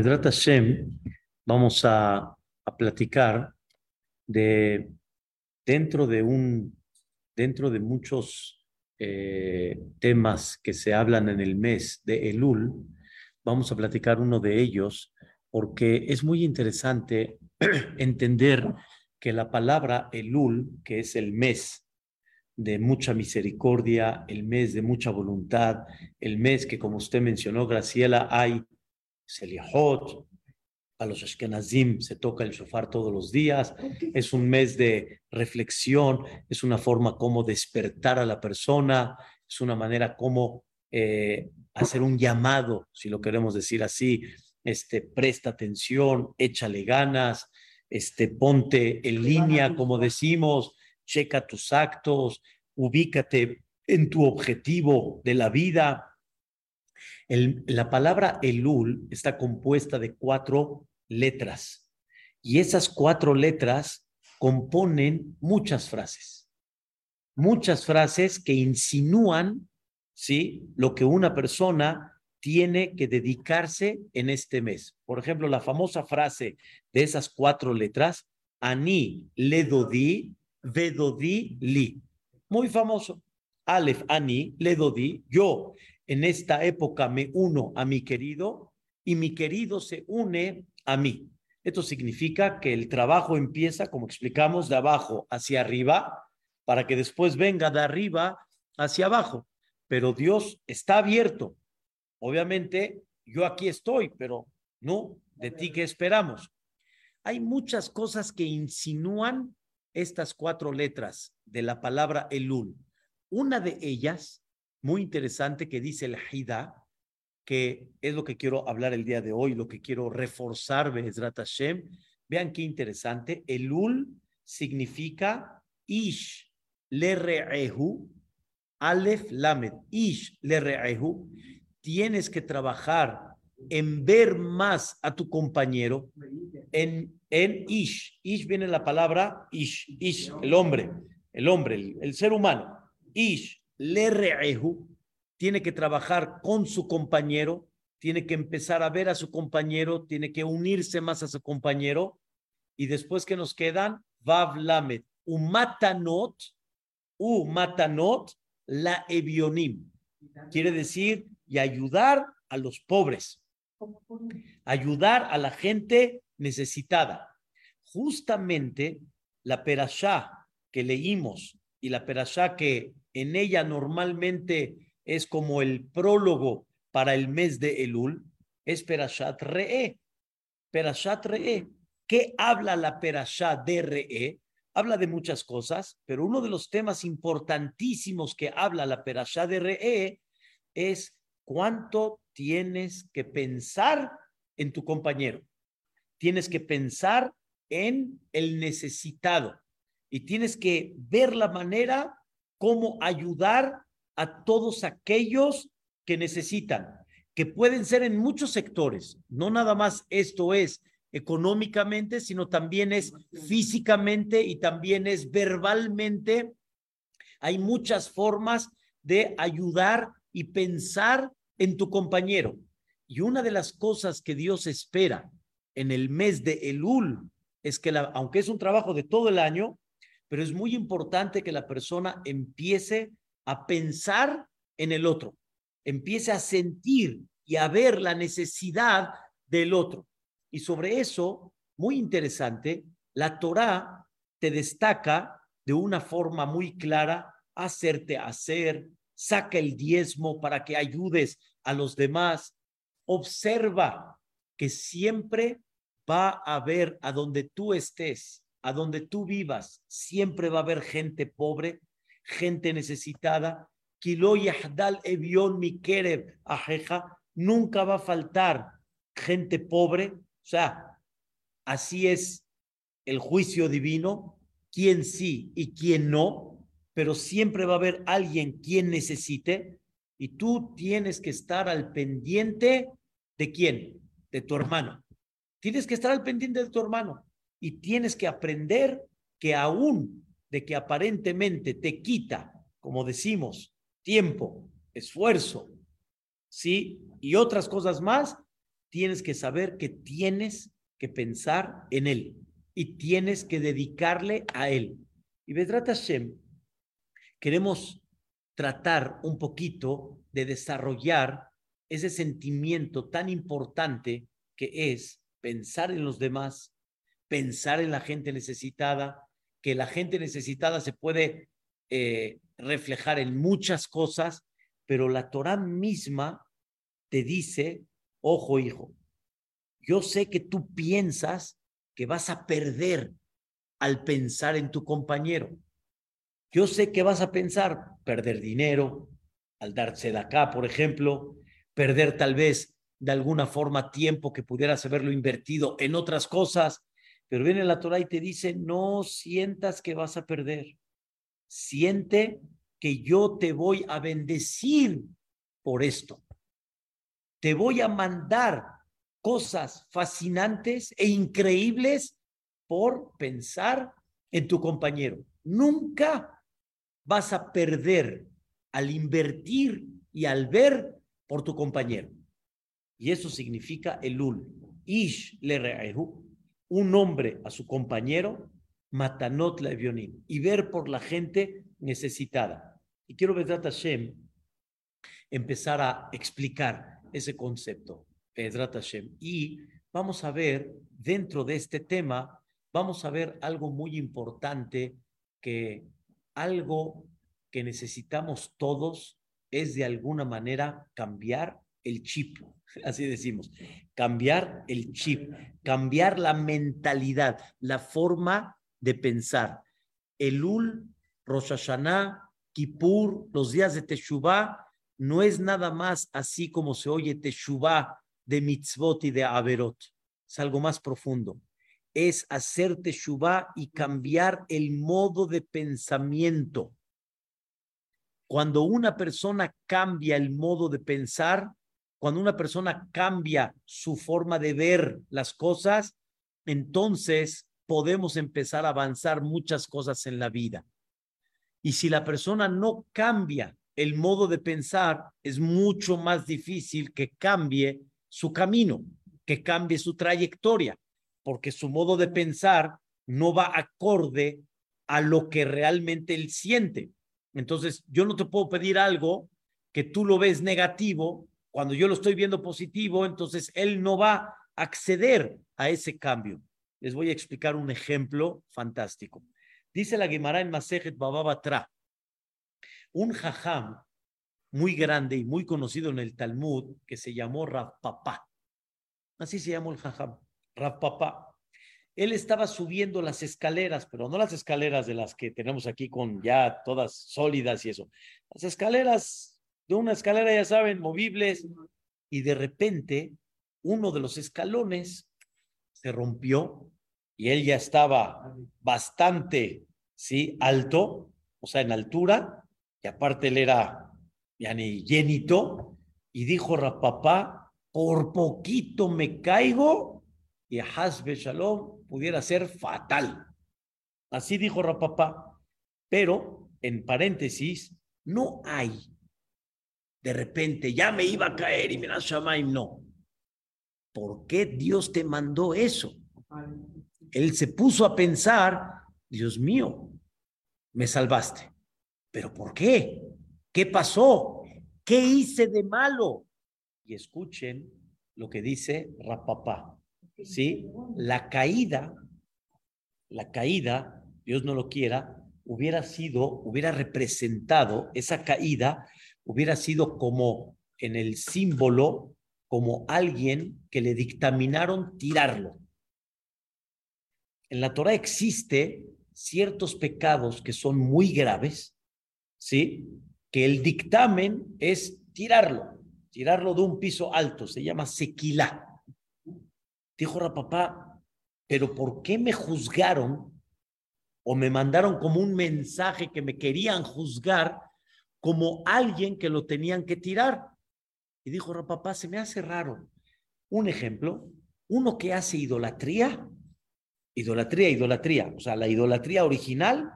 Hashem, vamos a, platicar de dentro de un dentro de muchos eh, temas que se hablan en el mes de Elul, vamos a platicar uno de ellos porque es muy interesante entender que la palabra Elul, que es el mes de mucha misericordia, el mes de mucha voluntad, el mes que como usted mencionó, Graciela, hay Selihot, a los Ashkenazim se toca el shofar todos los días, es un mes de reflexión, es una forma como despertar a la persona, es una manera como eh, hacer un llamado, si lo queremos decir así, este, presta atención, échale ganas, este, ponte en línea, como decimos, checa tus actos, ubícate en tu objetivo de la vida, la palabra Elul está compuesta de cuatro letras y esas cuatro letras componen muchas frases. Muchas frases que insinúan ¿sí? lo que una persona tiene que dedicarse en este mes. Por ejemplo, la famosa frase de esas cuatro letras, Ani ledodi, vedodi li. Muy famoso. Alef, Ani, ledodi, yo en esta época me uno a mi querido y mi querido se une a mí. Esto significa que el trabajo empieza, como explicamos, de abajo hacia arriba, para que después venga de arriba hacia abajo. Pero Dios está abierto. Obviamente, yo aquí estoy, pero no, de ti que esperamos. Hay muchas cosas que insinúan estas cuatro letras de la palabra Elul. Una de ellas muy interesante que dice el Hida, que es lo que quiero hablar el día de hoy, lo que quiero reforzar, Bezrat Hashem. Vean qué interesante. Elul significa Ish Lere'ehu, Aleph Lamed, Ish Lere'ehu. Tienes que trabajar en ver más a tu compañero, en, en Ish. Ish viene la palabra Ish, Ish, el hombre, el hombre, el ser humano. Ish Lere'ehu, tiene que trabajar con su compañero, tiene que empezar a ver a su compañero, tiene que unirse más a su compañero. Y después que nos quedan, Vav Lamet, Umatanot, Umatanot, la Evionim. Quiere decir, y ayudar a los pobres, ayudar a la gente necesitada. Justamente la perashá que leímos y la perashá que en ella normalmente es como el prólogo para el mes de Elul, es Perashat Re'e. Perashat Re'e. ¿Qué habla la Perashat de Re'e? Habla de muchas cosas, pero uno de los temas importantísimos que habla la Perashat de Re'e es cuánto tienes que pensar en tu compañero. Tienes que pensar en el necesitado y tienes que ver la manera cómo ayudar a todos aquellos que necesitan, que pueden ser en muchos sectores. No nada más esto es económicamente, sino también es físicamente y también es verbalmente. Hay muchas formas de ayudar y pensar en tu compañero. Y una de las cosas que Dios espera en el mes de Elul es que, la, aunque es un trabajo de todo el año, pero es muy importante que la persona empiece a pensar en el otro, empiece a sentir y a ver la necesidad del otro. Y sobre eso, muy interesante, la Torá te destaca de una forma muy clara, hacerte hacer, saca el diezmo para que ayudes a los demás, observa que siempre va a haber a donde tú estés a donde tú vivas, siempre va a haber gente pobre, gente necesitada. Kilo yahdal evion mikerev ajeja, nunca va a faltar gente pobre. O sea, así es el juicio divino, quién sí y quién no, pero siempre va a haber alguien quien necesite y tú tienes que estar al pendiente de quién, de tu hermano. Tienes que estar al pendiente de tu hermano y tienes que aprender que aún de que aparentemente te quita, como decimos, tiempo, esfuerzo, ¿sí? Y otras cosas más, tienes que saber que tienes que pensar en Él y tienes que dedicarle a Él. Y Vedrat Hashem, queremos tratar un poquito de desarrollar ese sentimiento tan importante que es pensar en los demás, pensar en la gente necesitada, que la gente necesitada se puede eh, reflejar en muchas cosas, pero la Torah misma te dice, ojo hijo, yo sé que tú piensas que vas a perder al pensar en tu compañero. Yo sé que vas a pensar perder dinero, al darse de acá, por ejemplo, perder tal vez de alguna forma tiempo que pudieras haberlo invertido en otras cosas, pero viene la Torah y te dice, no sientas que vas a perder, siente que yo te voy a bendecir por esto. Te voy a mandar cosas fascinantes e increíbles por pensar en tu compañero. Nunca vas a perder al invertir y al ver por tu compañero. Y eso significa elul. Ish le un hombre a su compañero, matanot la y ver por la gente necesitada. Y quiero ver Hashem empezar a explicar ese concepto. Y vamos a ver dentro de este tema, vamos a ver algo muy importante que algo que necesitamos todos es de alguna manera cambiar el chip, así decimos, cambiar el chip, cambiar la mentalidad, la forma de pensar. Elul, Rosh Hashanah, Kippur, los días de Teshuvah, no es nada más así como se oye Teshuvah de mitzvot y de averot. Es algo más profundo. Es hacer teshuvah y cambiar el modo de pensamiento. Cuando una persona cambia el modo de pensar, cuando una persona cambia su forma de ver las cosas, entonces podemos empezar a avanzar muchas cosas en la vida. Y si la persona no cambia el modo de pensar, es mucho más difícil que cambie su camino, que cambie su trayectoria, porque su modo de pensar no va acorde a lo que realmente él siente. Entonces, yo no te puedo pedir algo que tú lo ves negativo, cuando yo lo estoy viendo positivo, entonces él no va a acceder a ese cambio. Les voy a explicar un ejemplo fantástico. Dice la Gemara en Masejet Bababatra, un jajam muy grande y muy conocido en el Talmud que se llamó Rav Papá. Así se llamó el jajam, Rav Papá. Él estaba subiendo las escaleras, pero no las escaleras de las que tenemos aquí con ya todas sólidas y eso. Las escaleras de una escalera, ya saben, movibles, y de repente uno de los escalones se rompió y él ya estaba bastante, ¿sí? Alto, o sea, en altura, y aparte él era yani, llenito, y dijo Rapapá, por poquito me caigo y Hasbe Shalom pudiera ser fatal. Así dijo Rapapá. Pero, en paréntesis, no hay de repente, ya me iba a caer y mira, Shamaim, no. ¿Por qué Dios te mandó eso? Él se puso a pensar, Dios mío, me salvaste. ¿Pero por qué? ¿Qué pasó? ¿Qué hice de malo? Y escuchen lo que dice Rapapá. ¿Sí? La caída, la caída, Dios no lo quiera, hubiera sido, hubiera representado, esa caída hubiera sido como en el símbolo, como alguien que le dictaminaron tirarlo. En la Torah existe ciertos pecados que son muy graves, ¿sí? que el dictamen es tirarlo, tirarlo de un piso alto, se llama sequilá. Dijo papá, pero ¿por qué me juzgaron o me mandaron como un mensaje que me querían juzgar como alguien que lo tenían que tirar? Y dijo papá, se me hace raro. Un ejemplo, uno que hace idolatría, idolatría, idolatría, o sea, la idolatría original,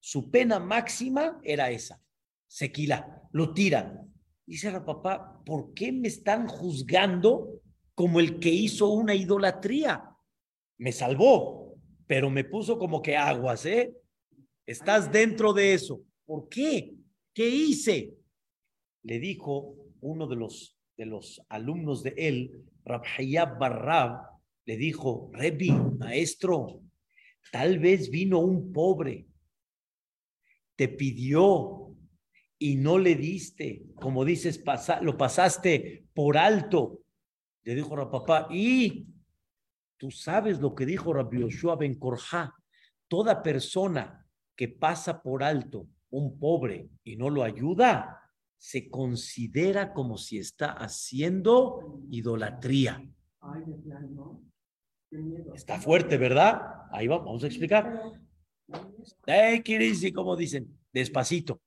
su pena máxima era esa, sequila, lo tiran. Dice la papá, ¿por qué me están juzgando como el que hizo una idolatría. Me salvó, pero me puso como que aguas, ¿eh? Estás dentro de eso. ¿Por qué? ¿Qué hice? Le dijo uno de los, de los alumnos de él, Rabhayab Barrab, le dijo, Rebi, maestro, tal vez vino un pobre, te pidió y no le diste, como dices, lo pasaste por alto. Le dijo a papá, y tú sabes lo que dijo Rabbi Yoshua Ben Korja, toda persona que pasa por alto un pobre y no lo ayuda, se considera como si está haciendo idolatría. Está fuerte, ¿verdad? Ahí vamos, vamos a explicar. Hey, y como dicen, despacito.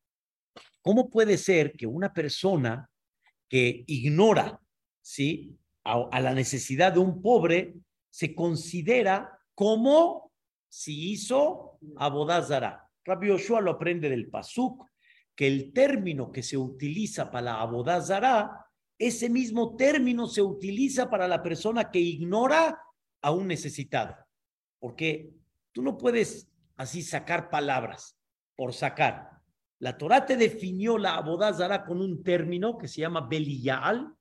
¿Cómo puede ser que una persona que ignora, ¿sí? A, la necesidad de un pobre, se considera como si hizo abodazara. Rabbi Yoshua lo aprende del Pasuk, que el término que se utiliza para la abodazara, ese mismo término se utiliza para la persona que ignora a un necesitado. Porque tú no puedes así sacar palabras por sacar. La Torah te definió la abodazara con un término que se llama beliyal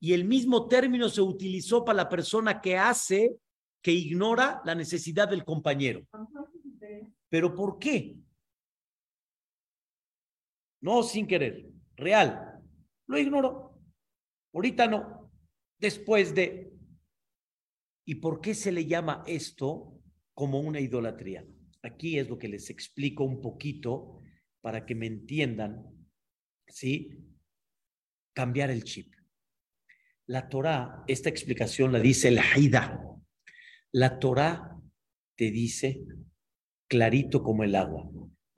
y el mismo término se utilizó para la persona que hace, que ignora la necesidad del compañero. ¿Pero por qué? No sin querer, real. Lo ignoro. Ahorita no. Después de... ¿Y por qué se le llama esto como una idolatría? Aquí es lo que les explico un poquito para que me entiendan, ¿sí? Cambiar el chip. La Torah, esta explicación la dice el Haida. La Torah te dice clarito como el agua.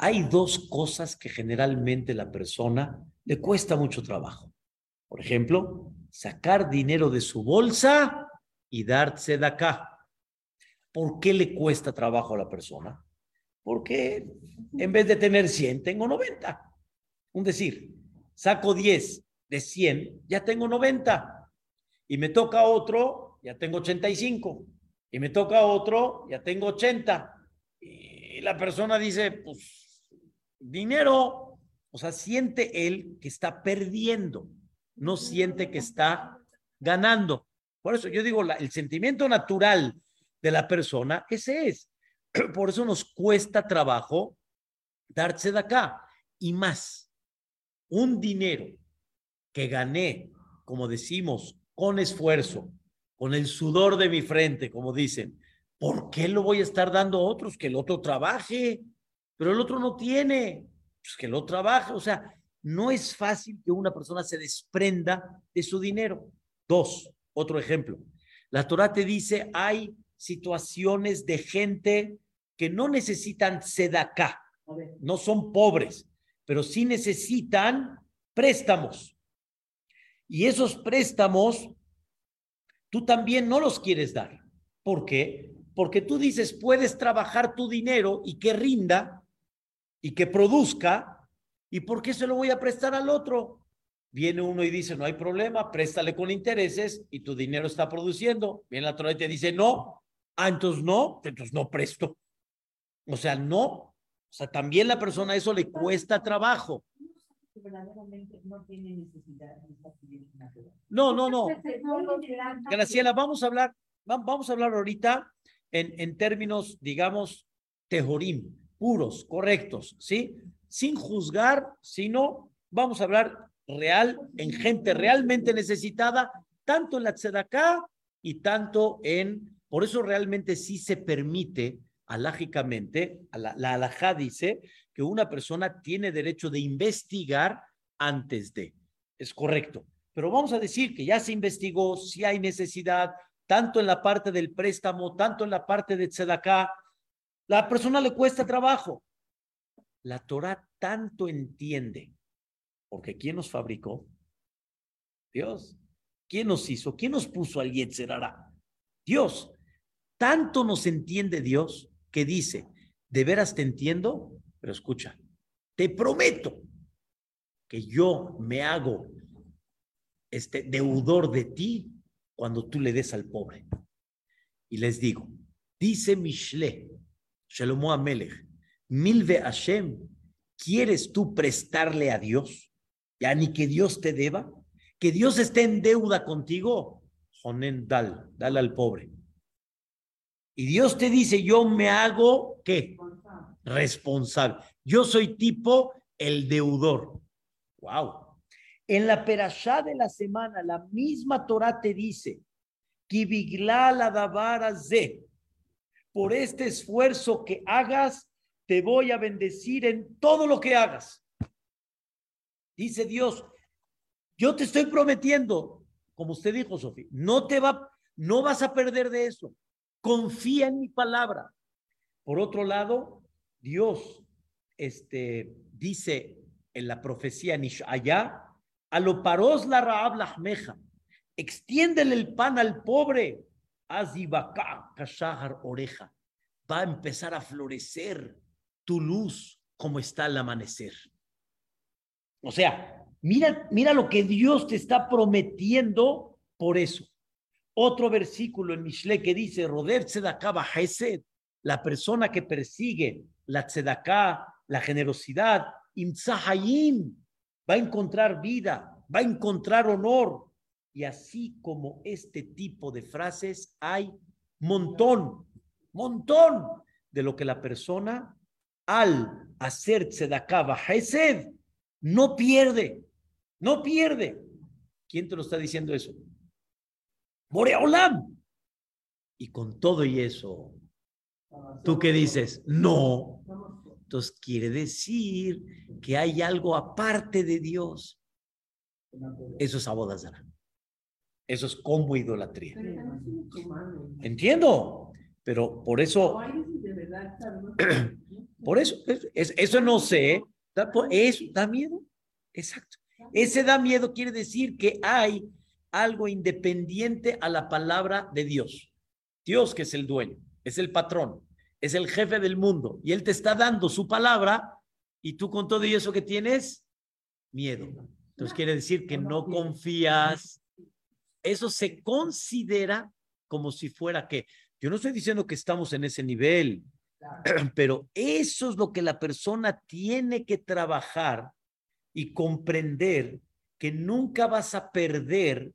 Hay dos cosas que generalmente la persona le cuesta mucho trabajo. Por ejemplo, sacar dinero de su bolsa y darse de acá. ¿Por qué le cuesta trabajo a la persona? Porque en vez de tener 100, tengo 90. Un decir, saco 10 de 100, ya tengo 90. Y me toca otro, ya tengo 85. Y me toca otro, ya tengo 80. Y la persona dice, pues, dinero. O sea, siente él que está perdiendo, no siente que está ganando. Por eso yo digo, el sentimiento natural de la persona, ese es. Por eso nos cuesta trabajo darse de acá. Y más, un dinero que gané, como decimos, con esfuerzo, con el sudor de mi frente, como dicen, ¿por qué lo voy a estar dando a otros? Que el otro trabaje, pero el otro no tiene, pues que lo trabaje. O sea, no es fácil que una persona se desprenda de su dinero. Dos, otro ejemplo. La Torah te dice, hay situaciones de gente que no necesitan sedacá, no son pobres, pero sí necesitan préstamos. Y esos préstamos, tú también no los quieres dar. ¿Por qué? Porque tú dices, puedes trabajar tu dinero y que rinda y que produzca, ¿y por qué se lo voy a prestar al otro? Viene uno y dice, no hay problema, préstale con intereses y tu dinero está produciendo. Viene la otra y te dice, no, ah, entonces no, entonces no presto. O sea, no, o sea, también la persona eso le cuesta trabajo. No, no, no. Graciela, vamos a hablar, vamos a hablar ahorita en, en términos, digamos, tejorim, puros, correctos, ¿sí? Sin juzgar, sino vamos a hablar real, en gente realmente necesitada, tanto en la tzedaká y tanto en, por eso realmente sí se permite alágicamente, la, la alajá dice que una persona tiene derecho de investigar antes de. Es correcto. Pero vamos a decir que ya se investigó si hay necesidad, tanto en la parte del préstamo, tanto en la parte de tzedaká. La persona le cuesta trabajo. La Torah tanto entiende, porque ¿quién nos fabricó? Dios. ¿Quién nos hizo? ¿Quién nos puso al Yetzerara? Dios. Tanto nos entiende Dios que dice, de veras te entiendo, pero escucha, te prometo que yo me hago este deudor de ti cuando tú le des al pobre. Y les digo, dice Mishle, Shalomo Amelech, Milve Hashem, ¿quieres tú prestarle a Dios? Ya ni que Dios te deba, que Dios esté en deuda contigo. Jonen, dal, dale al pobre. Y Dios te dice, yo me hago, ¿qué? Responsable. Yo soy tipo el deudor. Wow. En la perashá de la semana, la misma Torah te dice, por este esfuerzo que hagas, te voy a bendecir en todo lo que hagas. Dice Dios, yo te estoy prometiendo, como usted dijo, Sofía, no te va, no vas a perder de eso. Confía en mi palabra. Por otro lado, Dios este, dice en la profecía allá, a lo paros la Raab meja extiéndele el pan al pobre, Azibaka Kashahar Oreja, va a empezar a florecer tu luz como está el amanecer. O sea, mira, mira lo que Dios te está prometiendo por eso. Otro versículo en Mishle que dice, Roder Tzedakah Hesed, la persona que persigue la Tzedakah, la generosidad, Imzahayim, va a encontrar vida, va a encontrar honor. Y así como este tipo de frases, hay montón, montón de lo que la persona al hacer tzedakah hesed no pierde, no pierde. ¿Quién te lo está diciendo eso? Boreolam. Y con todo y eso, ¿tú qué dices? No. Entonces quiere decir que hay algo aparte de Dios. Eso es abodazara. Eso es como idolatría. Entiendo, pero por eso, por eso, eso no sé, eso da miedo. Exacto. Ese da miedo quiere decir que hay algo independiente a la palabra de Dios. Dios que es el dueño, es el patrón, es el jefe del mundo y él te está dando su palabra y tú con todo eso que tienes, miedo. Entonces quiere decir que no confías. Eso se considera como si fuera que, yo no estoy diciendo que estamos en ese nivel, pero eso es lo que la persona tiene que trabajar y comprender que nunca vas a perder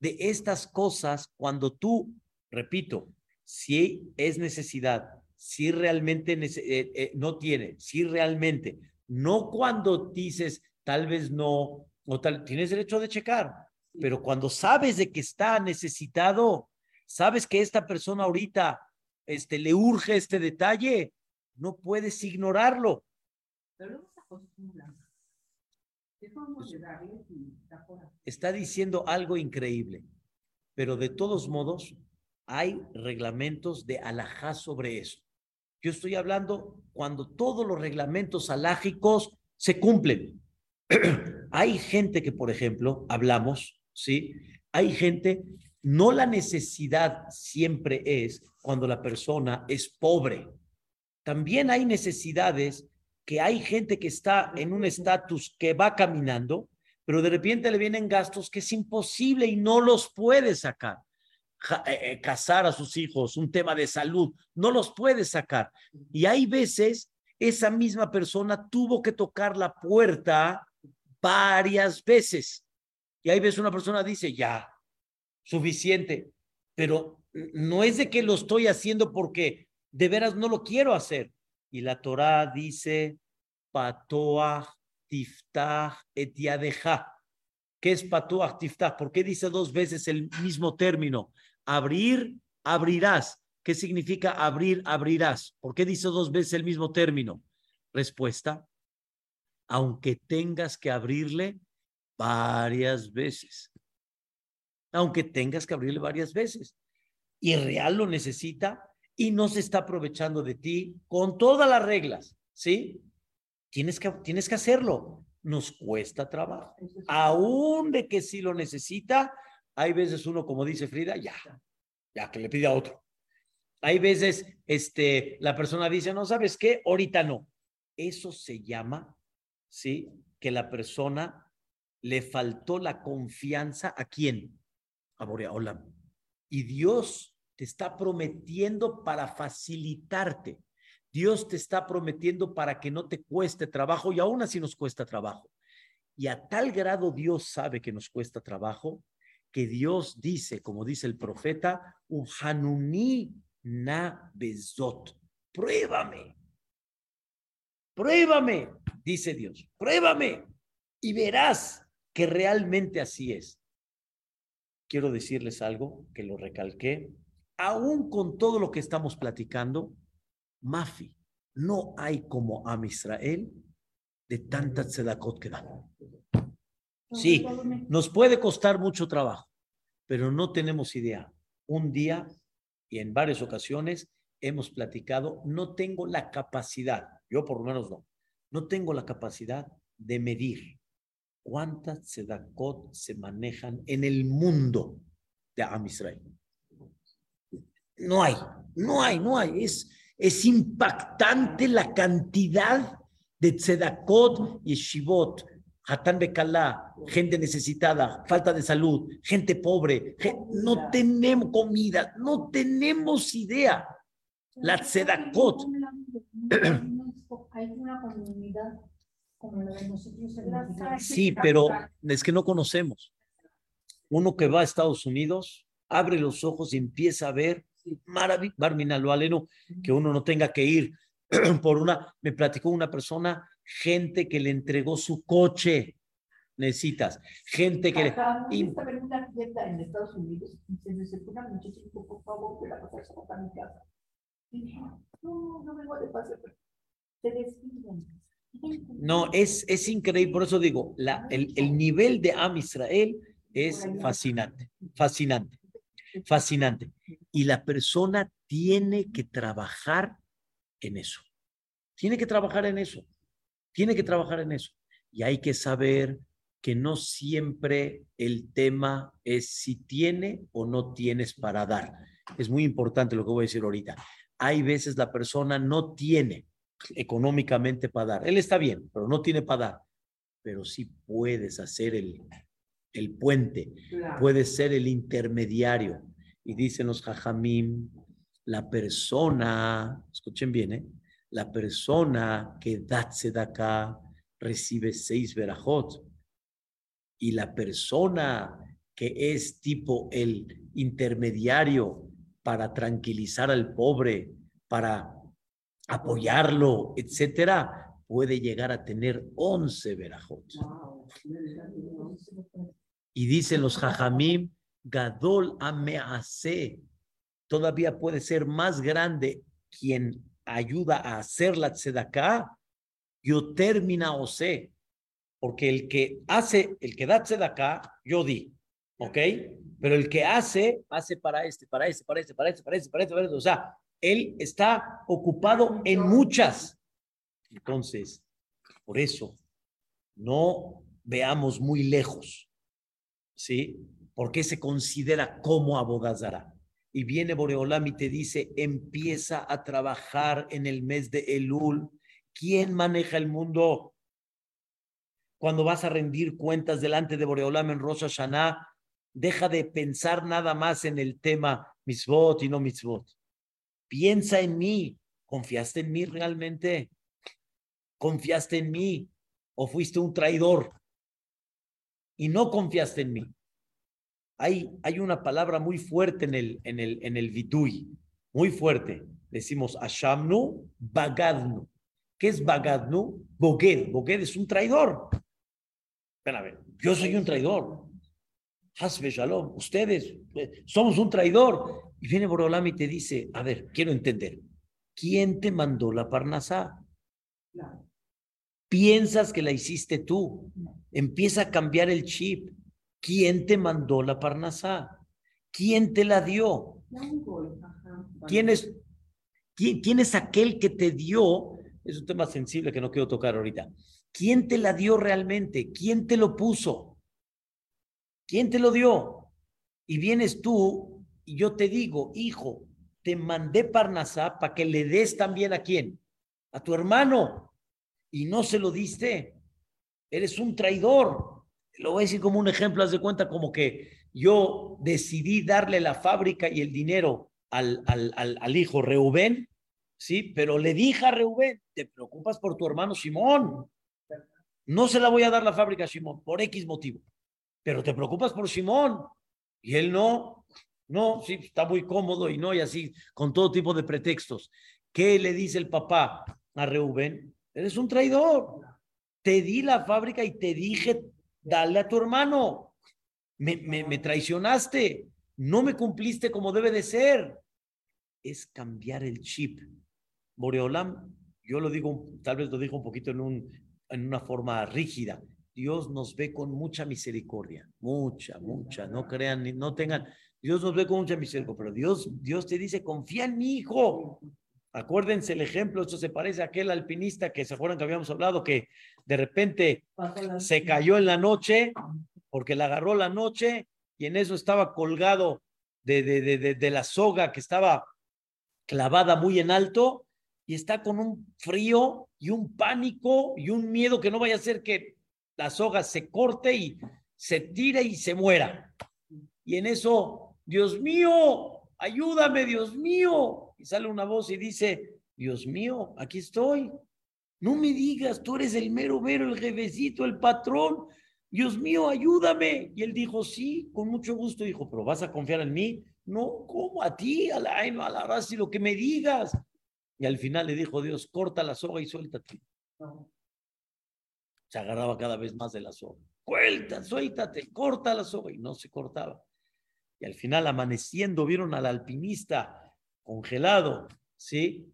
de estas cosas cuando tú, repito, si es necesidad, si realmente eh, eh, no tiene, si realmente, no cuando dices tal vez no, o tal, tienes derecho de checar, pero cuando sabes de que está necesitado, sabes que esta persona ahorita este, le urge este detalle, no puedes ignorarlo. Está diciendo algo increíble, pero de todos modos hay reglamentos de alajá sobre eso. Yo estoy hablando cuando todos los reglamentos alágicos se cumplen. Hay gente que, por ejemplo, hablamos, ¿sí? Hay gente, no la necesidad siempre es cuando la persona es pobre. También hay necesidades que hay gente que está en un estatus que va caminando, pero de repente le vienen gastos que es imposible y no los puede sacar. Eh, eh, casar a sus hijos, un tema de salud, no los puede sacar. Y hay veces esa misma persona tuvo que tocar la puerta varias veces. Y hay veces una persona dice, ya, suficiente, pero no es de que lo estoy haciendo porque de veras no lo quiero hacer. Y la Torah dice, patoah tiftah et yadeja. ¿Qué es patoah tiftah? ¿Por qué dice dos veces el mismo término? Abrir, abrirás. ¿Qué significa abrir, abrirás? ¿Por qué dice dos veces el mismo término? Respuesta, aunque tengas que abrirle varias veces. Aunque tengas que abrirle varias veces. Y real lo necesita y no se está aprovechando de ti con todas las reglas, ¿sí? Tienes que, tienes que hacerlo. Nos cuesta trabajo. Aún de que si lo necesita, hay veces uno, como dice Frida, ya, ya que le pide a otro. Hay veces, este, la persona dice, no sabes qué, ahorita no. Eso se llama, ¿sí? Que la persona le faltó la confianza a quién? A Boreolam. Y Dios te está prometiendo para facilitarte. Dios te está prometiendo para que no te cueste trabajo y aún así nos cuesta trabajo. Y a tal grado Dios sabe que nos cuesta trabajo que Dios dice, como dice el profeta, Uhanuni na bezot. Pruébame. Pruébame, dice Dios. Pruébame y verás que realmente así es. Quiero decirles algo que lo recalqué. Aún con todo lo que estamos platicando, Mafi, no hay como a Israel de tanta tzedakot que dan. Sí, nos puede costar mucho trabajo, pero no tenemos idea. Un día y en varias ocasiones hemos platicado, no tengo la capacidad, yo por lo menos no, no tengo la capacidad de medir cuántas tzedakot se manejan en el mundo de Am Israel. No hay, no hay, no hay. Es, es impactante la cantidad de tzedakot y shivot, hatán bekalá, gente necesitada, falta de salud, gente pobre. no tenemos comida, no tenemos idea. La tzedakot. Hay una comunidad como la de nosotros. Sí, pero es que no conocemos. Uno que va a Estados Unidos abre los ojos y empieza a ver Barmina lo aleno, que uno no tenga que ir por una, me platicó una persona, gente que le entregó su coche, necesitas, gente que... Acá, y... estaba en una tienda en Estados Unidos y se me acercó una muchacha y dijo, por favor, que la pasas a mi casa. Y dije, no, no vengo de paseo, pero te despiden. No, es, es increíble, por eso digo, el, el nivel de Am Israel es fascinante, fascinante fascinante. Y la persona tiene que trabajar en eso. Tiene que trabajar en eso. Tiene que trabajar en eso. Y hay que saber que no siempre el tema es si tiene o no tienes para dar. Es muy importante lo que voy a decir ahorita. Hay veces la persona no tiene económicamente para dar. Él está bien, pero no tiene para dar. Pero sí puedes hacer el, el puente, puede ser el intermediario. Y dicen los jajamim, la persona, escuchen bien, ¿eh? la persona que da acá recibe seis verajot. Y la persona que es tipo el intermediario para tranquilizar al pobre, para apoyarlo, etcétera, puede llegar a tener once verajot. Y dicen los jajamim, Gadol Amease, todavía puede ser más grande quien ayuda a hacer la tzedaká, yo termina o sé, porque el que hace, el que da tzedaká, yo di, ¿ok? Pero el que hace, hace para este, para este, para este, para este, para este, para este, para este, o sea, él está ocupado en muchas. Entonces, por eso, no veamos muy lejos. ¿sí? Porque se considera como abodazara. Y viene Boreolam y te dice, empieza a trabajar en el mes de Elul. ¿Quién maneja el mundo? Cuando vas a rendir cuentas delante de Boreolam en Rosh deja de pensar nada más en el tema mitzvot y no mitzvot. Piensa en mí. ¿Confiaste en mí realmente? ¿Confiaste en mí? ¿O fuiste un traidor? y no confiaste en mí. Hay, hay una palabra muy fuerte en el, en el, en el vidui, muy fuerte. Decimos Ashamnu, Bagadnu. ¿Qué es Bagadnu? Boged. Boged es un traidor. Ven a ver, yo soy un traidor. Hasbe Shalom, ustedes eh, somos un traidor. Y viene Borolam y te dice, a ver, quiero entender, ¿quién te mandó la parnasá? Piensas que la hiciste tú. Empieza a cambiar el chip. ¿Quién te mandó la parnasá? ¿Quién te la dio? ¿Quién es, quién, es aquel que te dio? Es un tema sensible que no quiero tocar ahorita. ¿Quién te la dio realmente? ¿Quién te lo puso? ¿Quién te lo dio? Y vienes tú y yo te digo, hijo, te mandé Parnasá para que le des también a quién? A tu hermano y no se lo diste, eres un traidor. Lo voy a decir como un ejemplo, haz de cuenta como que yo decidí darle la fábrica y el dinero al, al, al, hijo Reubén, ¿sí? Pero le dije a Reubén, te preocupas por tu hermano Simón. No se la voy a dar la fábrica a Simón, por X motivo. Pero te preocupas por Simón. Y él no, no, sí, está muy cómodo y no, y así, con todo tipo de pretextos. ¿Qué le dice el papá a Reubén? Eres un traidor. Te di la fábrica y te dije, dale a tu hermano. Me, me, me traicionaste. No me cumpliste como debe de ser. Es cambiar el chip. Boreolam, yo lo digo, tal vez lo digo un poquito en, un, en una forma rígida. Dios nos ve con mucha misericordia, mucha, mucha. No crean, no tengan. Dios nos ve con mucha misericordia, pero Dios, Dios te dice, confía en mi hijo. Acuérdense el ejemplo, esto se parece a aquel alpinista que se acuerdan que habíamos hablado, que de repente se cayó en la noche porque le agarró la noche y en eso estaba colgado de, de, de, de, de la soga que estaba clavada muy en alto y está con un frío y un pánico y un miedo que no vaya a ser que la soga se corte y se tire y se muera. Y en eso, Dios mío, ayúdame, Dios mío. Y sale una voz y dice, Dios mío, aquí estoy. No me digas, tú eres el mero mero, el jefecito, el patrón. Dios mío, ayúdame. Y él dijo, sí, con mucho gusto. Dijo, pero ¿vas a confiar en mí? No, ¿cómo a ti? A la, a la lo que me digas. Y al final le dijo Dios, corta la soga y suéltate. Se agarraba cada vez más de la soga. Suelta, suéltate, corta la soga. Y no se cortaba. Y al final, amaneciendo, vieron al alpinista congelado, ¿sí?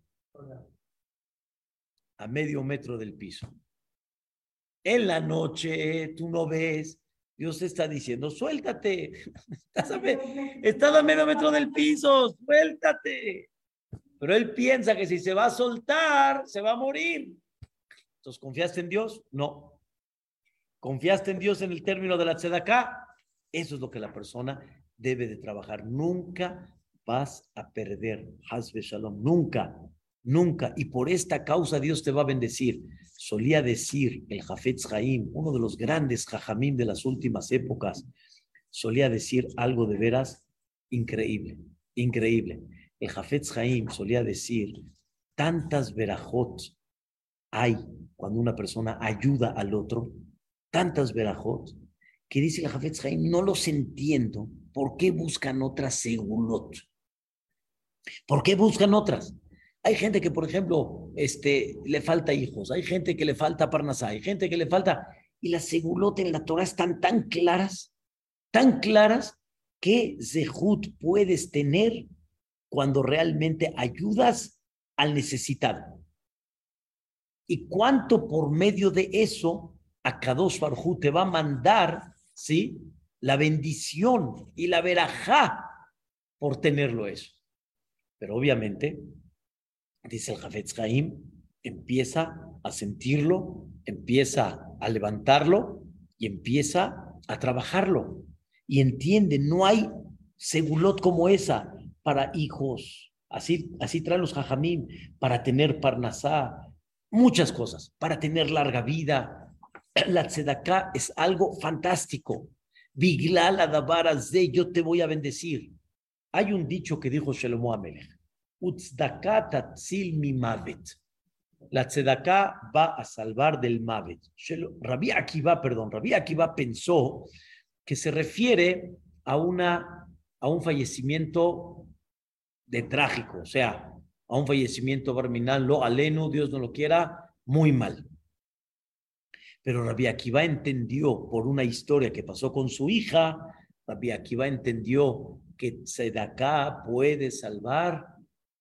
A medio metro del piso. En la noche, tú no ves, Dios te está diciendo, suéltate, estás a, estás a medio metro del piso, suéltate. Pero él piensa que si se va a soltar, se va a morir. Entonces, ¿confiaste en Dios? No. ¿Confiaste en Dios en el término de la tzedaká? Eso es lo que la persona debe de trabajar. Nunca vas a perder. Shalom. Nunca, nunca. Y por esta causa Dios te va a bendecir. Solía decir el Jafetz Haim, uno de los grandes Jajamim de las últimas épocas, solía decir algo de veras increíble, increíble. El Jafetz Haim solía decir, tantas verajot hay cuando una persona ayuda al otro, tantas verajot, que dice el Jafetz Haim, no los entiendo, ¿por qué buscan otras segulot? ¿Por qué buscan otras? Hay gente que, por ejemplo, este, le falta hijos, hay gente que le falta parnasá, hay gente que le falta... Y las segulot en la Torah están tan claras, tan claras, que Zehut puedes tener cuando realmente ayudas al necesitado. Y cuánto por medio de eso a Kadosh Barjú te va a mandar, ¿sí? La bendición y la verajá por tenerlo eso. Pero obviamente, dice el Jafetz Haim, empieza a sentirlo, empieza a levantarlo y empieza a trabajarlo. Y entiende, no hay segulot como esa para hijos, así, así traen los jajamín, para tener parnasá, muchas cosas, para tener larga vida. La tzedaká es algo fantástico. Viglal adavaras de yo te voy a bendecir. Hay un dicho que dijo Shelomo Amelech, tatzil mi mavet. La tzedaká va a salvar del mavet. Rabí Akiva, perdón, Rabí Akiva pensó que se refiere a, una, a un fallecimiento de trágico, o sea, a un fallecimiento barminal, lo aleno, Dios no lo quiera, muy mal. Pero Rabbi Akiva entendió por una historia que pasó con su hija, Rabbi Akiva entendió que Sedaká puede salvar,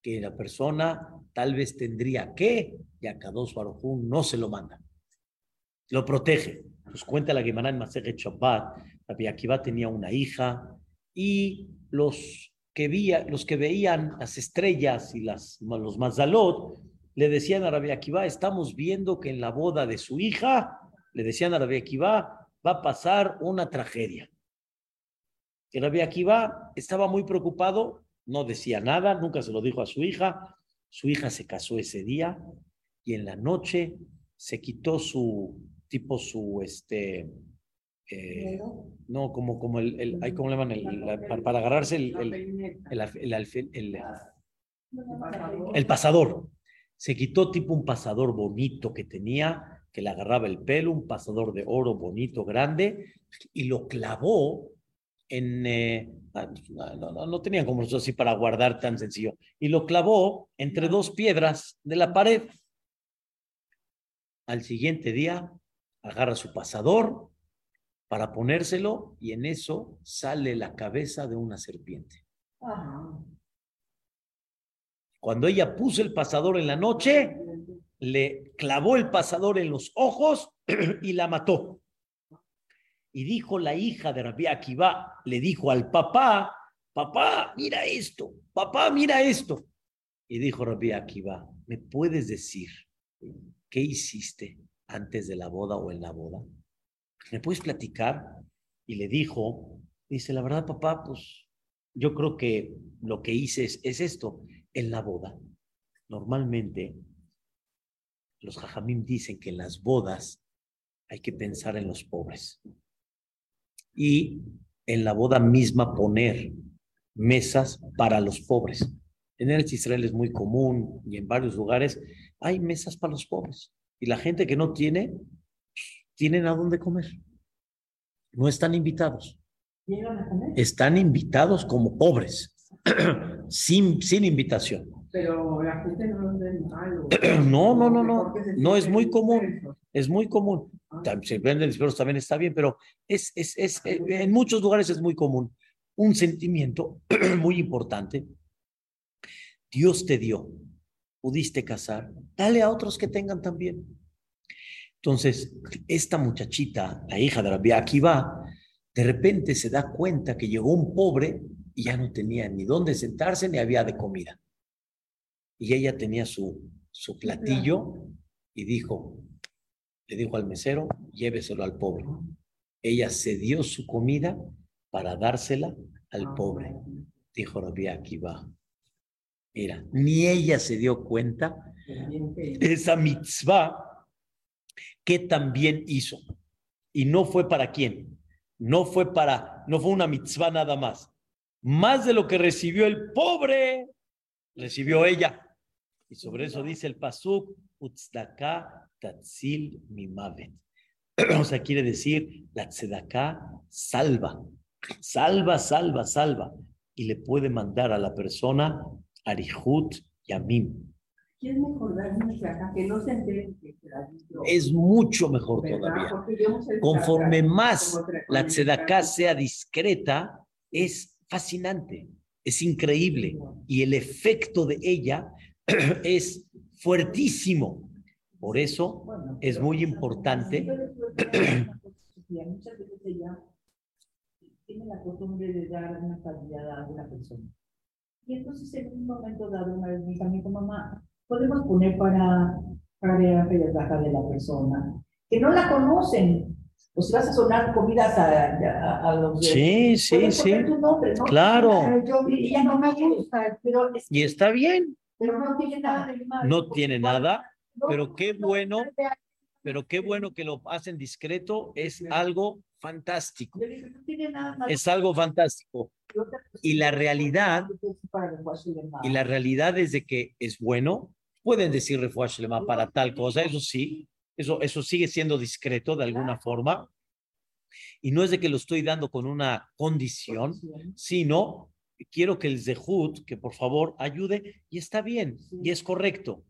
que la persona tal vez tendría que, y a Kadosh no se lo manda. Lo protege. Pues cuenta la Gemara en Maseret Shabbat, Rabbi Akiva tenía una hija y los que los que veían las estrellas y las, los mazalot, le decían a Rabbi Akiva, estamos viendo que en la boda de su hija, le decían a Rabbi Akiva, va a pasar una tragedia. Que Rabbi Akiva estaba muy preocupado, no decía nada, nunca se lo dijo a su hija. Su hija se casó ese día y en la noche se quitó su tipo su este eh, no, como, como el, el hay como le llaman, el, para, para, agarrarse el, el, el, el, pasador. Se quitó tipo un pasador bonito que tenía, que le agarraba el pelo, un pasador de oro bonito, grande, y lo clavó en... Eh, no, no, no, tenían como eso así para guardar tan sencillo. Y lo clavó entre dos piedras de la pared. Al siguiente día, agarra su pasador, para ponérselo y en eso sale la cabeza de una serpiente. Cuando ella puso el pasador en la noche, le clavó el pasador en los ojos y la mató. Y dijo la hija de Rabbi Akiva, le dijo al papá, papá, mira esto, papá, mira esto. Y dijo Rabbi Akiva, ¿me puedes decir qué hiciste antes de la boda o en la boda? ¿me puedes platicar? Y le dijo, dice, la verdad, papá, pues yo creo que lo que hice es, esto. En la boda, normalmente los jajamim dicen que en las bodas hay que pensar en los pobres. Y en la boda misma poner mesas para los pobres. En el Israel es muy común y en varios lugares hay mesas para los pobres. Y la gente que no tiene, tienen a dónde comer. No están invitados. Están invitados como pobres, sin, sin invitación. Pero la gente no No, no, no, no. No es muy común. Es muy común. Ah. Se venden pero también está bien, pero es, es, es, eh, en muchos lugares es muy común. Un sentimiento muy importante. Dios te dio, pudiste casar, dale a otros que tengan también. Entonces, esta muchachita, la hija de Rabbi Akiva, de repente se da cuenta que llegó un pobre y ya no tenía ni dónde sentarse ni había de comida. Y ella tenía su, su platillo y dijo, le dijo al mesero, lléveselo al pobre. Ella cedió su comida para dársela al pobre. Dijo Rabbi Akiva. Mira, ni ella se dio cuenta. Esa mitzvah que también hizo. Y no fue para quién. No fue para, no fue una mitzvah nada más. Más de lo que recibió el pobre, recibió ella. Y sobre eso dice el pasuk, utzdaka tatzil mimavet. O sea, quiere decir, la tzedakah salva, salva, salva, salva. Y le puede mandar a la persona arihut yamim, es mejor dar que no se Es mucho mejor todavía. Conforme más la tzedaká sea discreta, es fascinante, es increíble. Y el efecto de ella es fuertísimo. Por eso es muy importante. Muchas veces ella tiene la costumbre de dar una calidad a una persona. Y entonces en un momento dado, una vez me dijo, mamá, podemos poner para, para ver la de la persona, que no la conocen. O si vas a sonar comidas a, a, los... Sí, sí, sí. Claro. y ella no me gusta, pero... y está bien. Pero no tiene nada de malo. No tiene nada, pero qué bueno, pero qué bueno que lo hacen discreto, es algo fantástico. Es algo fantástico. Y la realidad, y la realidad es de que es bueno, Pueden decir refuerzo para tal cosa, eso sí, eso, eso sigue siendo discreto de alguna forma. Y no es de que lo estoy dando con una condición, sino quiero que el Zehut, que por favor ayude, y está bien, y es correcto.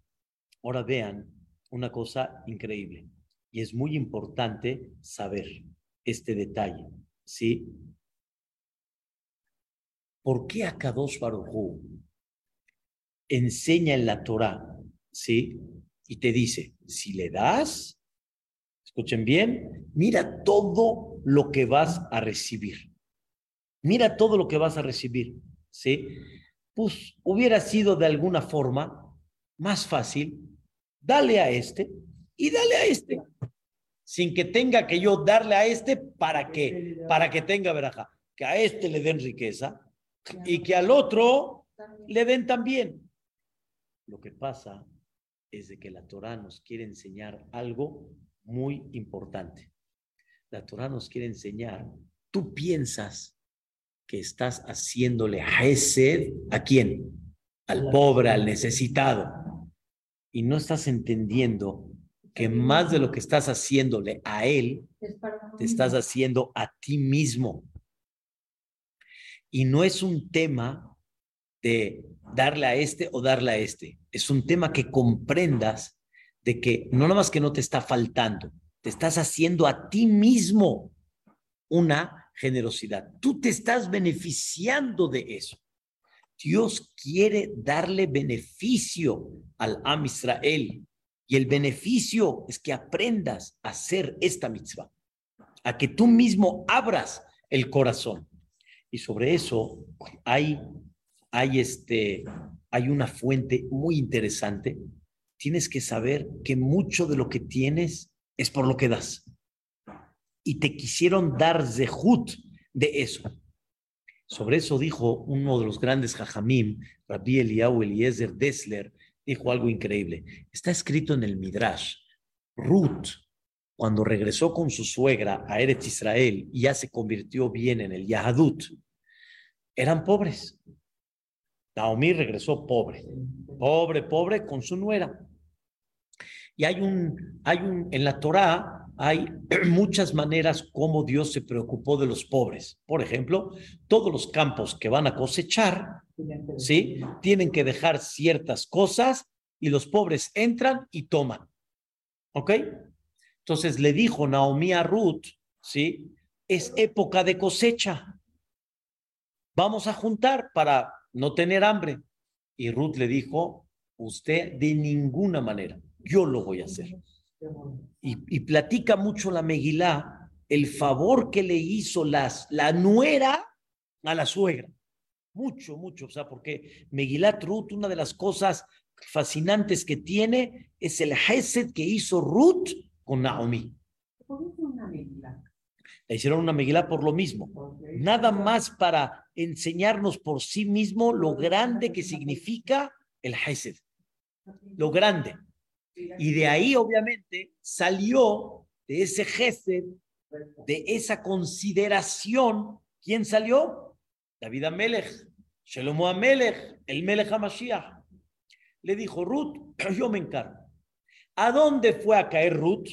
Ahora vean una cosa increíble, y es muy importante saber este detalle, ¿sí? ¿Por qué Akadosh Baruj enseña en la Torah ¿sí? Y te dice, si le das, escuchen bien, mira todo lo que vas a recibir. Mira todo lo que vas a recibir, ¿sí? Pues hubiera sido de alguna forma más fácil, dale a este y dale a este, sin que tenga que yo darle a este para que, para que tenga veraja, que a este le den riqueza y que al otro le den también. Lo que pasa es de que la Torah nos quiere enseñar algo muy importante. La Torah nos quiere enseñar. Tú piensas que estás haciéndole Hesed a quién? Al pobre, al necesitado. Y no estás entendiendo que más de lo que estás haciéndole a él, te estás haciendo a ti mismo. Y no es un tema de darle a este o darle a este. Es un tema que comprendas de que no nada más que no te está faltando, te estás haciendo a ti mismo una generosidad. Tú te estás beneficiando de eso. Dios quiere darle beneficio al Am Israel y el beneficio es que aprendas a hacer esta mitzvah, a que tú mismo abras el corazón. Y sobre eso hay, hay, este, hay una fuente muy interesante. Tienes que saber que mucho de lo que tienes es por lo que das. Y te quisieron dar zehut de eso. Sobre eso dijo uno de los grandes jajamim, Rabbi Eliyahu Eliezer Dessler, dijo algo increíble. Está escrito en el Midrash. Ruth, cuando regresó con su suegra a Eretz Israel y ya se convirtió bien en el Yahadut, eran pobres. Naomi regresó pobre, pobre, pobre con su nuera. Y hay un, hay un, en la Torá hay muchas maneras como Dios se preocupó de los pobres. Por ejemplo, todos los campos que van a cosechar, ¿sí? Tienen que dejar ciertas cosas y los pobres entran y toman. ¿Ok? Entonces le dijo Naomi a Ruth, ¿sí? Es época de cosecha. Vamos a juntar para no tener hambre. Y Ruth le dijo, usted de ninguna manera, yo lo voy a hacer. Y, platica mucho la Megilá el favor que le hizo las, la nuera a la suegra. Mucho, mucho. O sea, porque Megilat Ruth, una de las cosas fascinantes que tiene es el Hesed que hizo Ruth con Naomi. Le hicieron una Megilá por lo mismo. Nada más para enseñarnos por sí mismo lo grande que significa el Hesed. Lo grande. Y de ahí, obviamente, salió de ese jefe, de esa consideración, ¿quién salió? David Amelech, Shelomo Amelech, el Melech HaMashiach. Le dijo, Ruth, yo me encargo. ¿A dónde fue a caer Ruth?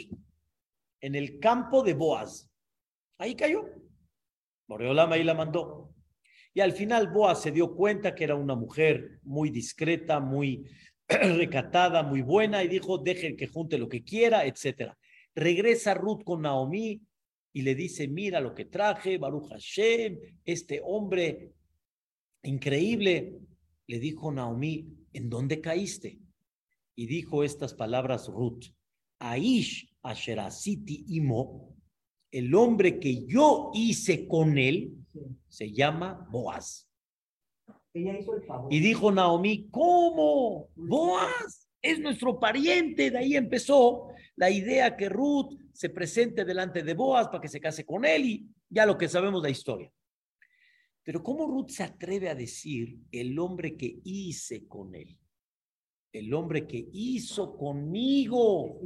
En el campo de Boaz. Ahí cayó. Boreolama ahí la mandó. Y al final Boaz se dio cuenta que era una mujer muy discreta, muy recatada, muy buena, y dijo, deje que junte lo que quiera, etcétera. Regresa Ruth con Naomi y le dice, mira lo que traje, Baruch Hashem, este hombre increíble. Le dijo Naomi, ¿en dónde caíste? Y dijo estas palabras Ruth, Aish Asherasiti Imo, el hombre que yo hice con él, se llama Boaz. Y dijo Naomi, ¿cómo? Boaz es nuestro pariente. De ahí empezó la idea que Ruth se presente delante de Boaz para que se case con él y ya lo que sabemos de la historia. Pero ¿cómo Ruth se atreve a decir el hombre que hice con él? El hombre que hizo conmigo.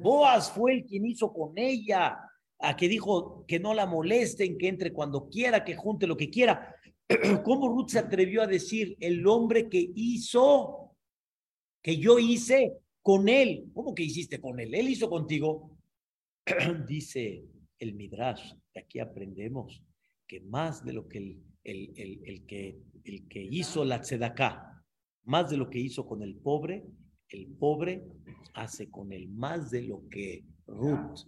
Boaz fue el quien hizo con ella. A que dijo que no la molesten, que entre cuando quiera, que junte lo que quiera. ¿Cómo Ruth se atrevió a decir el hombre que hizo, que yo hice con él? ¿Cómo que hiciste con él? Él hizo contigo. Dice el Midrash, de aquí aprendemos que más de lo que el, el, el, que, el que hizo la tzedaká, más de lo que hizo con el pobre, el pobre hace con él más de lo que Ruth,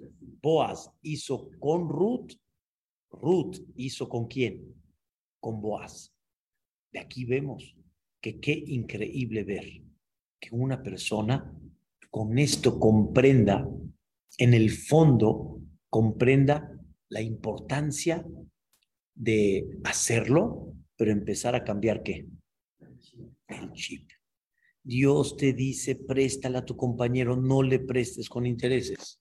Boaz hizo con Ruth, Ruth hizo con quién? Con Boaz. De aquí vemos que qué increíble ver que una persona con esto comprenda, en el fondo, comprenda la importancia de hacerlo, pero empezar a cambiar qué? El chip. Dios te dice, préstale a tu compañero, no le prestes con intereses.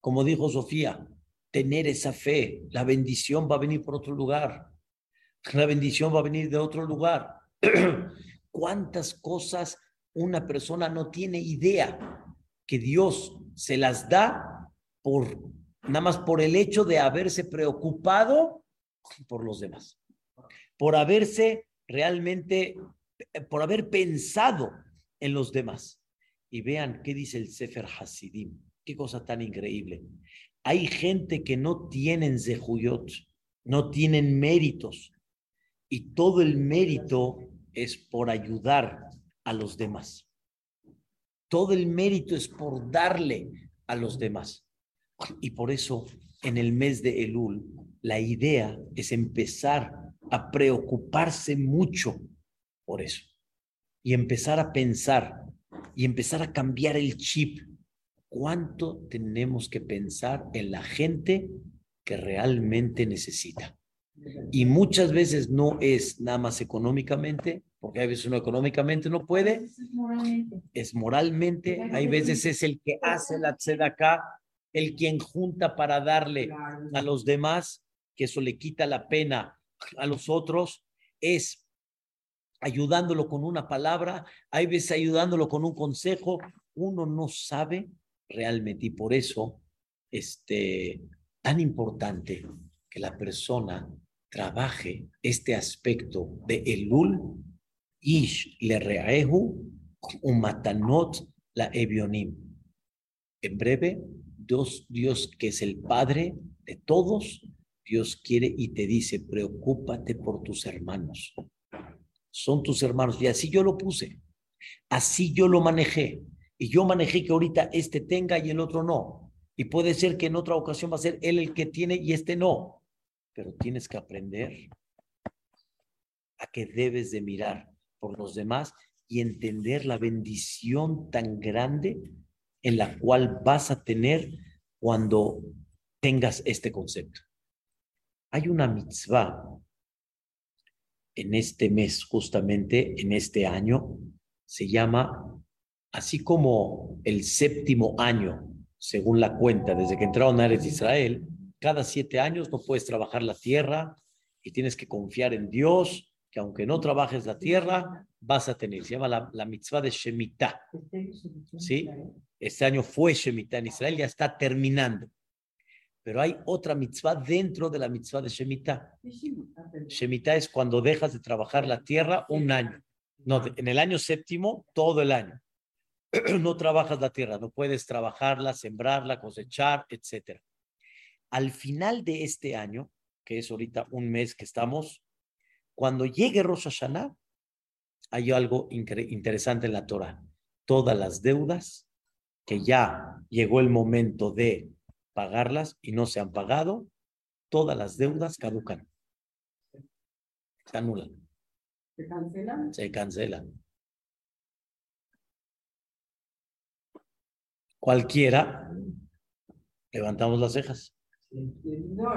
Como dijo Sofía, tener esa fe, la bendición va a venir por otro lugar la bendición va a venir de otro lugar. ¿Cuántas cosas una persona no tiene idea que Dios se las da por nada más por el hecho de haberse preocupado por los demás, por haberse realmente, por haber pensado en los demás. Y vean qué dice el Sefer Hasidim, qué cosa tan increíble. Hay gente que no tienen zehuyot, no tienen méritos, y todo el mérito es por ayudar a los demás. Todo el mérito es por darle a los demás. Y por eso en el mes de Elul, la idea es empezar a preocuparse mucho por eso. Y empezar a pensar y empezar a cambiar el chip. ¿Cuánto tenemos que pensar en la gente que realmente necesita? Y muchas veces no es nada más económicamente, porque a veces uno económicamente no puede, es moralmente, hay veces es el que hace la acá el quien junta para darle a los demás, que eso le quita la pena a los otros, es ayudándolo con una palabra, hay veces ayudándolo con un consejo, uno no sabe realmente y por eso este tan importante que la persona trabaje este aspecto de Elul, Ish le reaehu, matanot la evionim. En breve, Dios, Dios que es el Padre de todos, Dios quiere y te dice, preocúpate por tus hermanos. Son tus hermanos. Y así yo lo puse. Así yo lo manejé. Y yo manejé que ahorita este tenga y el otro no. Y puede ser que en otra ocasión va a ser él el que tiene y este no pero tienes que aprender a que debes de mirar por los demás y entender la bendición tan grande en la cual vas a tener cuando tengas este concepto. Hay una mitzvah en este mes, justamente en este año, se llama, así como el séptimo año, según la cuenta, desde que entraron a Israel, cada siete años no puedes trabajar la tierra y tienes que confiar en Dios, que aunque no trabajes la tierra, vas a tener. Se llama la, mitzvah de Shemitah. ¿Sí? Este año fue Shemitah en Israel, ya está terminando. Pero hay otra mitzvah dentro de la mitzvah de Shemitah. Shemitah es cuando dejas de trabajar la tierra un año. No, en el año séptimo, todo el año. No trabajas la tierra, no puedes trabajarla, sembrarla, cosechar, etcétera. Al final de este año, que es ahorita un mes que estamos, cuando llegue Rosh Hashanah, hay algo interesante en la Torah. Todas las deudas que ya llegó el momento de pagarlas y no se han pagado, todas las deudas caducan. Se anulan. ¿Se cancelan? Se cancelan. Cualquiera, levantamos las cejas.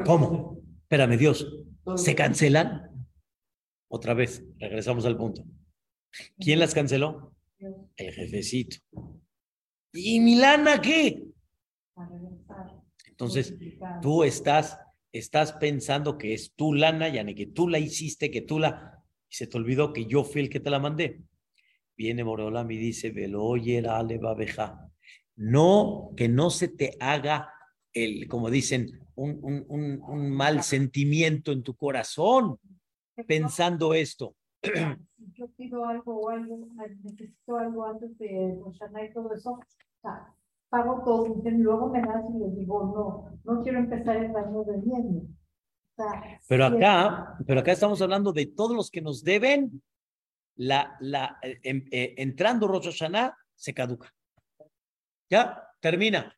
¿Cómo? Espérame, Dios. ¿Se cancelan? Otra vez, regresamos al punto. ¿Quién las canceló? El jefecito. ¿Y Milana qué? Entonces, tú estás, estás pensando que es tu lana, ya ni que tú la hiciste, que tú la... Y se te olvidó que yo fui el que te la mandé. Viene Moreolam y dice, oye, No, que no se te haga el, como dicen, un, un, un, mal sentimiento en tu corazón pensando esto. Yo pido algo o algo, necesito algo antes de Roshana y todo eso, o sea, pago todo, y luego me das y les digo, no, no quiero empezar el año de O sea, pero acá, pero acá estamos hablando de todos los que nos deben, la, la, eh, em, eh, entrando Rosh Hashanah, se caduca. Ya, termina.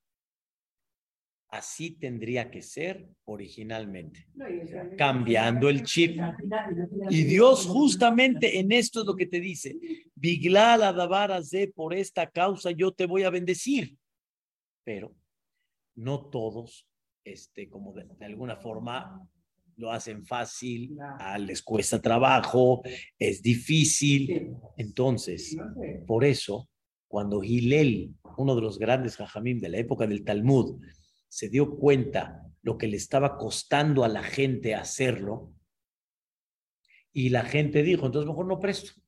Así tendría que ser originalmente, cambiando el chip. Y Dios justamente en esto es lo que te dice, Biglal de por esta causa yo te voy a bendecir. Pero no todos, este, como de, alguna forma lo hacen fácil, les cuesta trabajo, es difícil. Entonces, por eso, cuando Gilel, uno de los grandes jajamim de la época del Talmud, se dio cuenta lo que le estaba costando a la gente hacerlo y la gente dijo, entonces mejor no presto.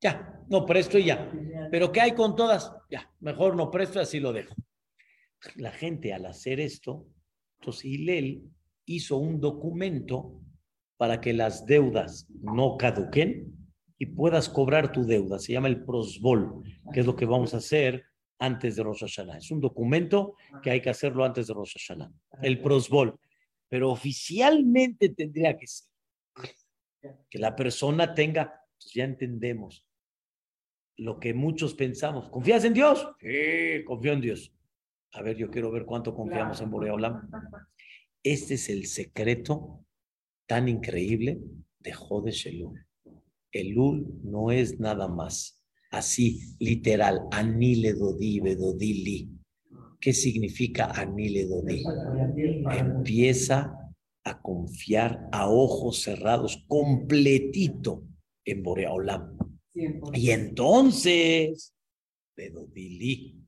Ya, no presto y ya. Pero ¿qué hay con todas? Ya, mejor no presto y así lo dejo. la gente al hacer esto, entonces hizo un documento para que las deudas no caduquen y puedas cobrar tu deuda. Se llama el prosbol, que es lo que vamos a hacer antes de Rosh Hashanah. Es un documento que hay que hacerlo antes de Rosh Hashanah. El prosbol. Pero oficialmente tendría que ser que la persona tenga, pues ya entendemos lo que muchos pensamos. ¿Confías en Dios? Sí, confío en Dios. A ver, yo quiero ver cuánto confiamos en Boreolam. Este es el secreto tan increíble de Jodesh Elul. Elul no es nada más así, literal, anile dodi, bedodili. ¿Qué significa anile dodi? Empieza a confiar a ojos cerrados, completito en Boreolam. Y entonces, bedodili.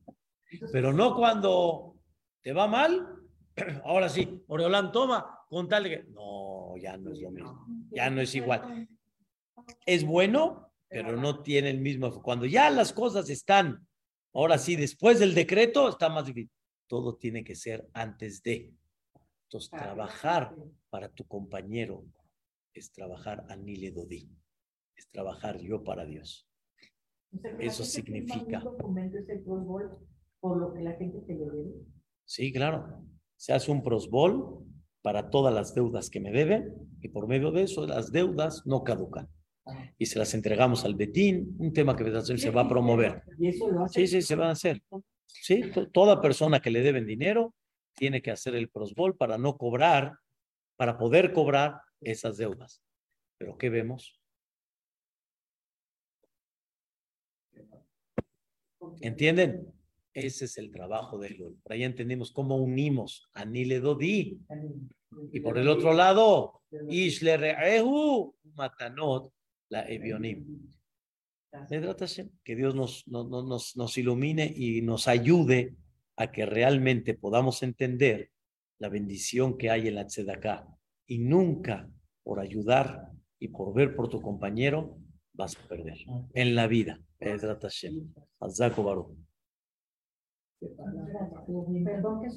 Pero no cuando te va mal, ahora sí, Boreolam toma, con tal de que. No, ya no es lo mismo, ya no es igual. Es bueno, pero no tiene el mismo. Cuando ya las cosas están, ahora sí, después del decreto, está más difícil. Todo tiene que ser antes de. Entonces, trabajar para tu compañero es trabajar a Nile Dodi, es trabajar yo para Dios. Eso significa. por lo que la gente se le debe? Sí, claro. Se hace un prosbol para todas las deudas que me deben y por medio de eso las deudas no caducan. Y se las entregamos al Betín, un tema que se va a promover. Sí, sí, se va a hacer. Sí, toda persona que le deben dinero tiene que hacer el prosbol para no cobrar, para poder cobrar esas deudas. Pero ¿qué vemos? ¿Entienden? Ese es el trabajo de él. Por ahí entendimos cómo unimos a Nile Dodi. Y por el otro lado, Matanot, la Evionim. Que Dios nos, nos, nos ilumine y nos ayude a que realmente podamos entender la bendición que hay en la Tzedaká. Y nunca por ayudar y por ver por tu compañero vas a perder en la vida. Perdón que